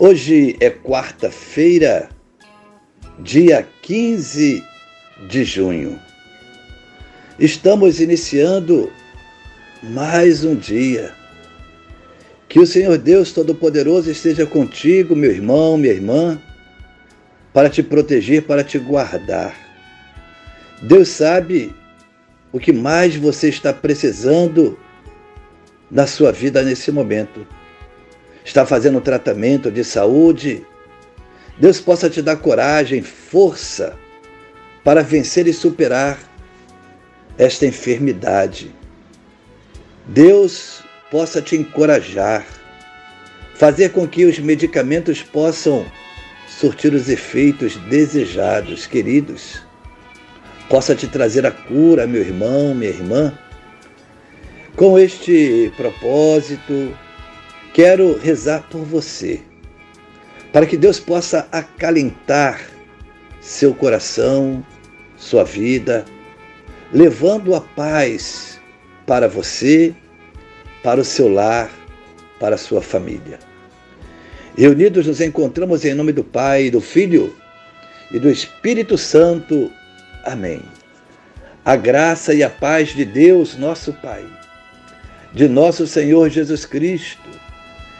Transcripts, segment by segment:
Hoje é quarta-feira, dia 15 de junho. Estamos iniciando mais um dia. Que o Senhor Deus Todo-Poderoso esteja contigo, meu irmão, minha irmã, para te proteger, para te guardar. Deus sabe o que mais você está precisando na sua vida nesse momento está fazendo tratamento de saúde, Deus possa te dar coragem, força para vencer e superar esta enfermidade. Deus possa te encorajar, fazer com que os medicamentos possam surtir os efeitos desejados, queridos. Possa te trazer a cura, meu irmão, minha irmã. Com este propósito, Quero rezar por você, para que Deus possa acalentar seu coração, sua vida, levando a paz para você, para o seu lar, para a sua família. Reunidos nos encontramos em nome do Pai, do Filho e do Espírito Santo. Amém. A graça e a paz de Deus, nosso Pai, de nosso Senhor Jesus Cristo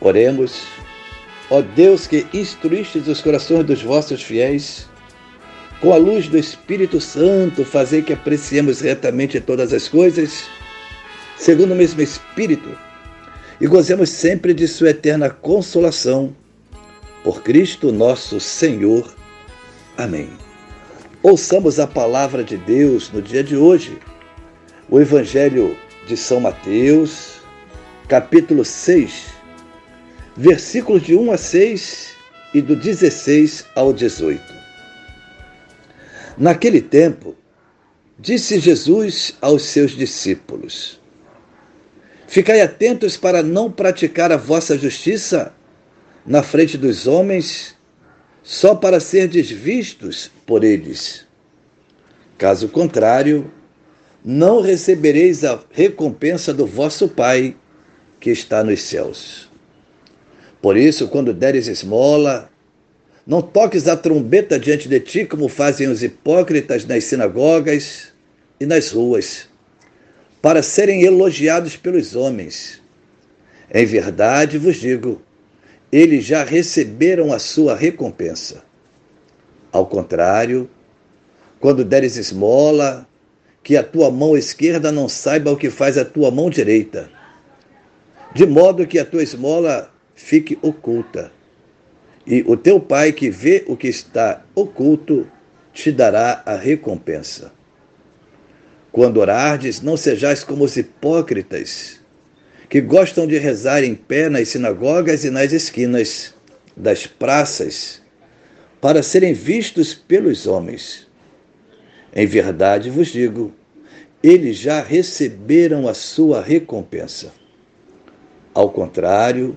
Oremos. Ó Deus que instruístes os corações dos vossos fiéis, com a luz do Espírito Santo, fazer que apreciemos retamente todas as coisas, segundo o mesmo Espírito, e gozemos sempre de Sua eterna consolação. Por Cristo nosso Senhor. Amém. Ouçamos a palavra de Deus no dia de hoje. O Evangelho de São Mateus, capítulo 6 versículos de 1 a 6 e do 16 ao 18. Naquele tempo, disse Jesus aos seus discípulos: Ficai atentos para não praticar a vossa justiça na frente dos homens, só para serdes vistos por eles. Caso contrário, não recebereis a recompensa do vosso Pai que está nos céus. Por isso, quando deres esmola, não toques a trombeta diante de ti, como fazem os hipócritas nas sinagogas e nas ruas, para serem elogiados pelos homens. Em verdade vos digo, eles já receberam a sua recompensa. Ao contrário, quando deres esmola, que a tua mão esquerda não saiba o que faz a tua mão direita, de modo que a tua esmola fique oculta. E o teu Pai que vê o que está oculto te dará a recompensa. Quando orardes, não sejais como os hipócritas, que gostam de rezar em pé nas sinagogas e nas esquinas das praças, para serem vistos pelos homens. Em verdade vos digo, eles já receberam a sua recompensa. Ao contrário,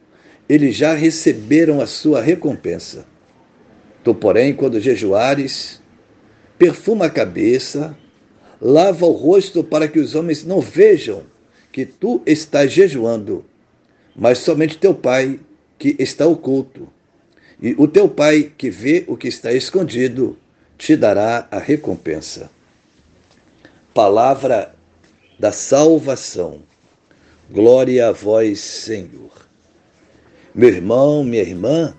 eles já receberam a sua recompensa. Tu, porém, quando jejuares, perfuma a cabeça, lava o rosto para que os homens não vejam que tu estás jejuando, mas somente teu pai que está oculto. E o teu pai que vê o que está escondido te dará a recompensa. Palavra da salvação. Glória a vós, Senhor. Meu irmão, minha irmã,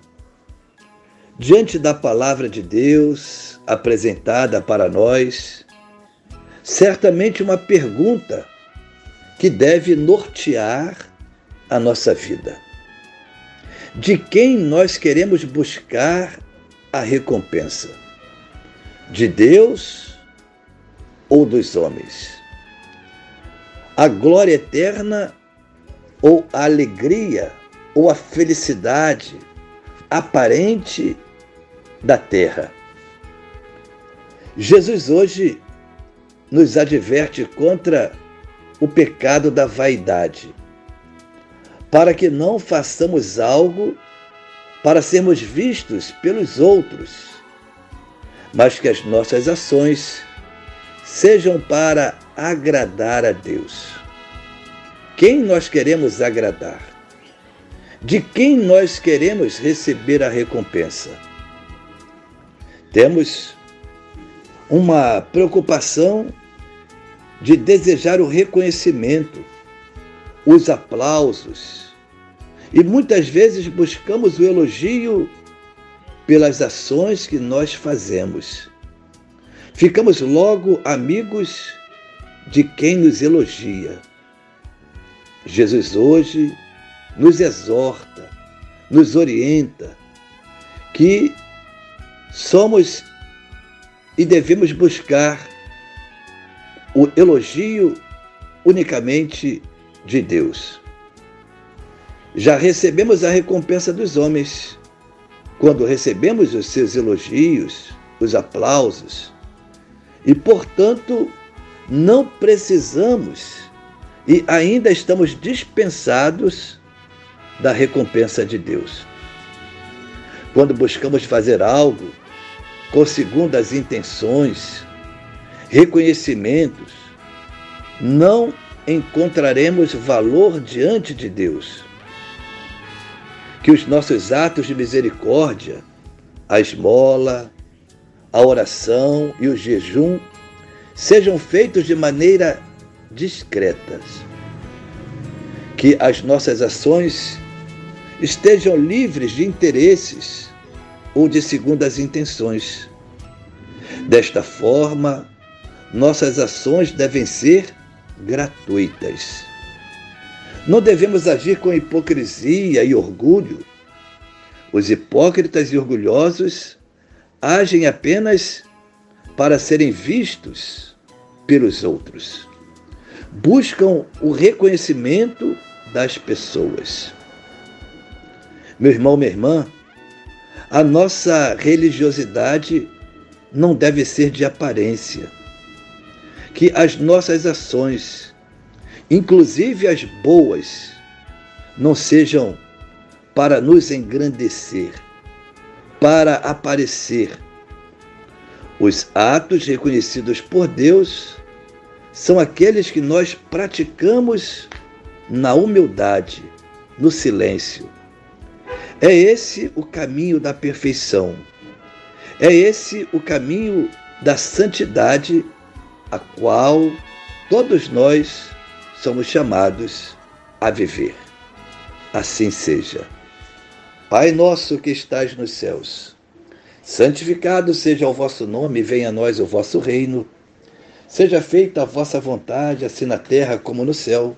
diante da palavra de Deus apresentada para nós, certamente uma pergunta que deve nortear a nossa vida. De quem nós queremos buscar a recompensa? De Deus ou dos homens? A glória eterna ou a alegria ou a felicidade aparente da terra? Jesus hoje nos adverte contra o pecado da vaidade, para que não façamos algo para sermos vistos pelos outros, mas que as nossas ações sejam para agradar a Deus. Quem nós queremos agradar? De quem nós queremos receber a recompensa? Temos uma preocupação de desejar o reconhecimento, os aplausos, e muitas vezes buscamos o elogio pelas ações que nós fazemos. Ficamos logo amigos de quem nos elogia. Jesus hoje nos exorta, nos orienta que somos e devemos buscar o elogio unicamente de Deus. Já recebemos a recompensa dos homens quando recebemos os seus elogios, os aplausos, e portanto não precisamos e ainda estamos dispensados da recompensa de Deus. Quando buscamos fazer algo com segundas intenções, reconhecimentos, não encontraremos valor diante de Deus. Que os nossos atos de misericórdia, a esmola, a oração e o jejum sejam feitos de maneira discretas. Que as nossas ações estejam livres de interesses ou de segundas intenções. Desta forma, nossas ações devem ser gratuitas. Não devemos agir com hipocrisia e orgulho. Os hipócritas e orgulhosos agem apenas para serem vistos pelos outros. Buscam o reconhecimento das pessoas. Meu irmão, minha irmã, a nossa religiosidade não deve ser de aparência que as nossas ações, inclusive as boas, não sejam para nos engrandecer, para aparecer. Os atos reconhecidos por Deus são aqueles que nós praticamos na humildade, no silêncio. É esse o caminho da perfeição. É esse o caminho da santidade a qual todos nós somos chamados a viver. Assim seja. Pai nosso que estás nos céus, santificado seja o vosso nome, venha a nós o vosso reino. Seja feita a vossa vontade, assim na terra como no céu.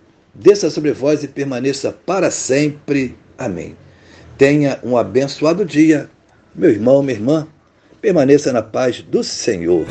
desça sobre vós e permaneça para sempre. Amém. Tenha um abençoado dia, meu irmão, minha irmã. Permaneça na paz do Senhor.